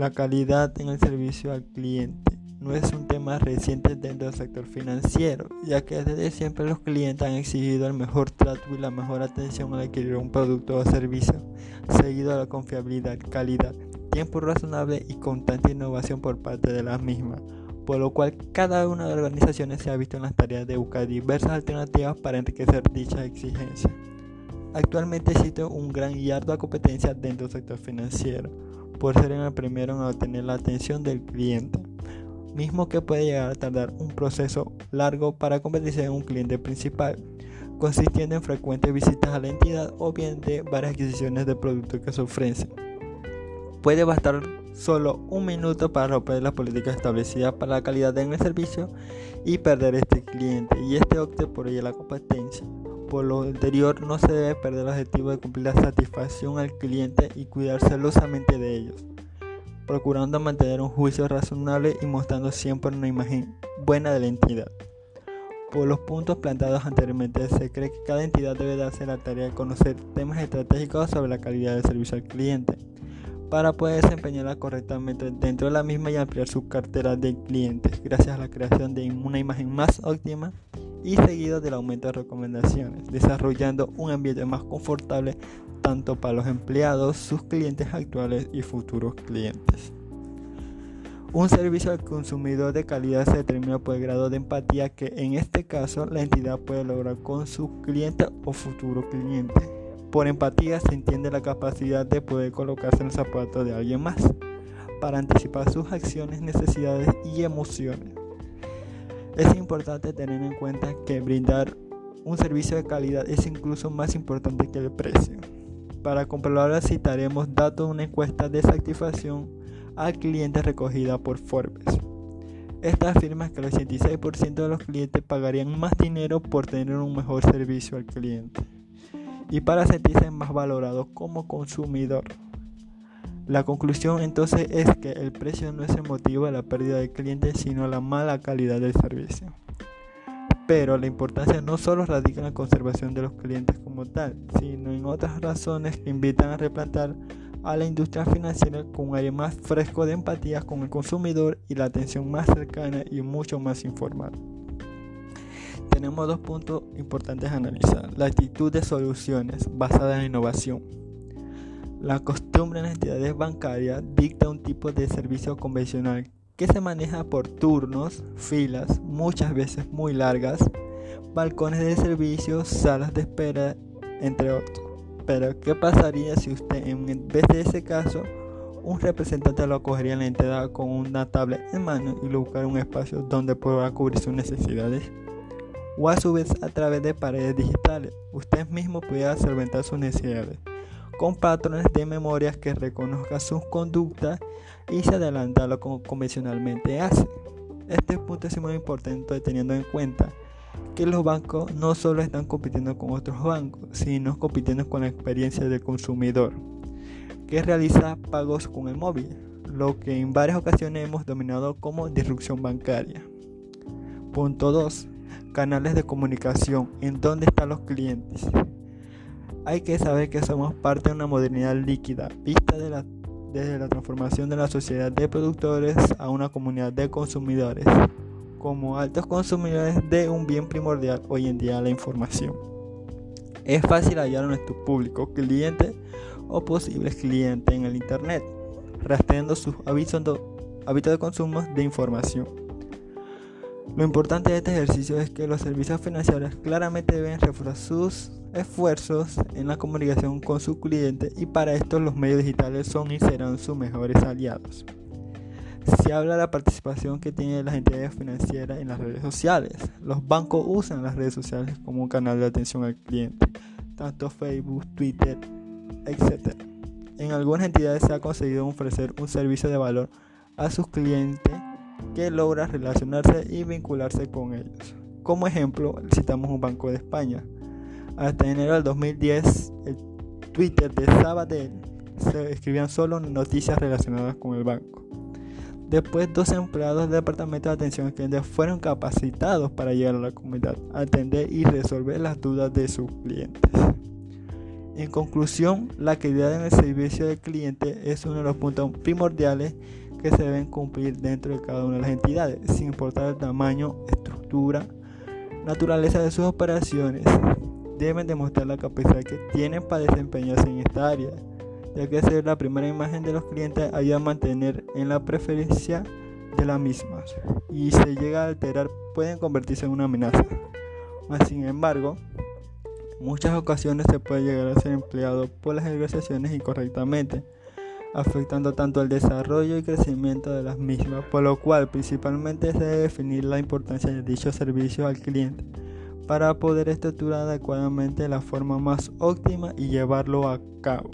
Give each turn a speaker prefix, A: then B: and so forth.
A: La calidad en el servicio al cliente no es un tema reciente dentro del sector financiero, ya que desde siempre los clientes han exigido el mejor trato y la mejor atención al adquirir un producto o servicio, seguido de la confiabilidad, calidad, tiempo razonable y constante innovación por parte de las mismas, por lo cual cada una de las organizaciones se ha visto en las tareas de buscar diversas alternativas para enriquecer dicha exigencia. Actualmente existe un gran y ardua competencia dentro del sector financiero, por ser el primero en obtener la atención del cliente, mismo que puede llegar a tardar un proceso largo para convertirse en un cliente principal, consistiendo en frecuentes visitas a la entidad o bien de varias adquisiciones de productos que se ofrecen. Puede bastar solo un minuto para romper las políticas establecidas para la calidad en el servicio y perder este cliente y este opte por ella la competencia. Por lo anterior, no se debe perder el objetivo de cumplir la satisfacción al cliente y cuidar celosamente de ellos, procurando mantener un juicio razonable y mostrando siempre una imagen buena de la entidad. Por los puntos planteados anteriormente, se cree que cada entidad debe darse la tarea de conocer temas estratégicos sobre la calidad del servicio al cliente, para poder desempeñarla correctamente dentro de la misma y ampliar su cartera de clientes, gracias a la creación de una imagen más óptima y seguido del aumento de recomendaciones, desarrollando un ambiente más confortable tanto para los empleados, sus clientes actuales y futuros clientes. Un servicio al consumidor de calidad se determina por el grado de empatía que en este caso la entidad puede lograr con su cliente o futuro cliente. Por empatía se entiende la capacidad de poder colocarse en el zapato de alguien más para anticipar sus acciones, necesidades y emociones. Es importante tener en cuenta que brindar un servicio de calidad es incluso más importante que el precio. Para comprobarlo citaremos datos de una encuesta de satisfacción al cliente recogida por Forbes. Esta afirma que el 86% de los clientes pagarían más dinero por tener un mejor servicio al cliente y para sentirse más valorados como consumidor. La conclusión entonces es que el precio no es el motivo de la pérdida de clientes, sino la mala calidad del servicio. Pero la importancia no solo radica en la conservación de los clientes como tal, sino en otras razones que invitan a replantar a la industria financiera con un aire más fresco de empatía con el consumidor y la atención más cercana y mucho más informal. Tenemos dos puntos importantes a analizar. La actitud de soluciones basada en innovación la costumbre en las entidades bancarias dicta un tipo de servicio convencional que se maneja por turnos, filas, muchas veces muy largas, balcones de servicio, salas de espera, entre otros. Pero, ¿qué pasaría si usted, en vez de ese caso, un representante lo acogería en la entidad con una tablet en mano y lo buscar un espacio donde pueda cubrir sus necesidades? O a su vez, a través de paredes digitales, usted mismo pudiera solventar sus necesidades con patrones de memorias que reconozca sus conductas y se adelanta a lo que convencionalmente hace. Este punto es muy importante teniendo en cuenta que los bancos no solo están compitiendo con otros bancos, sino compitiendo con la experiencia del consumidor, que realiza pagos con el móvil, lo que en varias ocasiones hemos denominado como disrupción bancaria. Punto 2. Canales de comunicación. ¿En dónde están los clientes? Hay que saber que somos parte de una modernidad líquida, vista desde la transformación de la sociedad de productores a una comunidad de consumidores, como altos consumidores de un bien primordial hoy en día la información. Es fácil hallar a nuestro público, cliente o posibles clientes en el Internet, rastreando sus hábitos de consumo de información. Lo importante de este ejercicio es que los servicios financieros claramente deben reforzar sus esfuerzos en la comunicación con su cliente y para esto los medios digitales son y serán sus mejores aliados. Se habla de la participación que tienen las entidades financieras en las redes sociales. Los bancos usan las redes sociales como un canal de atención al cliente, tanto Facebook, Twitter, etc. En algunas entidades se ha conseguido ofrecer un servicio de valor a sus clientes que logra relacionarse y vincularse con ellos. Como ejemplo, citamos un banco de España hasta enero del 2010, el Twitter de Sabadell se escribían solo noticias relacionadas con el banco. Después, dos empleados del Departamento de Atención al Cliente fueron capacitados para llegar a la comunidad, atender y resolver las dudas de sus clientes. En conclusión, la calidad en el servicio del cliente es uno de los puntos primordiales que se deben cumplir dentro de cada una de las entidades, sin importar el tamaño, estructura, naturaleza de sus operaciones. Deben demostrar la capacidad que tienen para desempeñarse en esta área, ya que ser la primera imagen de los clientes ayuda a mantener en la preferencia de las mismas y se llega a alterar pueden convertirse en una amenaza. sin embargo, muchas ocasiones se puede llegar a ser empleado por las organizaciones incorrectamente afectando tanto el desarrollo y crecimiento de las mismas, por lo cual principalmente se debe definir la importancia de dicho servicio al cliente para poder estructurar adecuadamente la forma más óptima y llevarlo a cabo.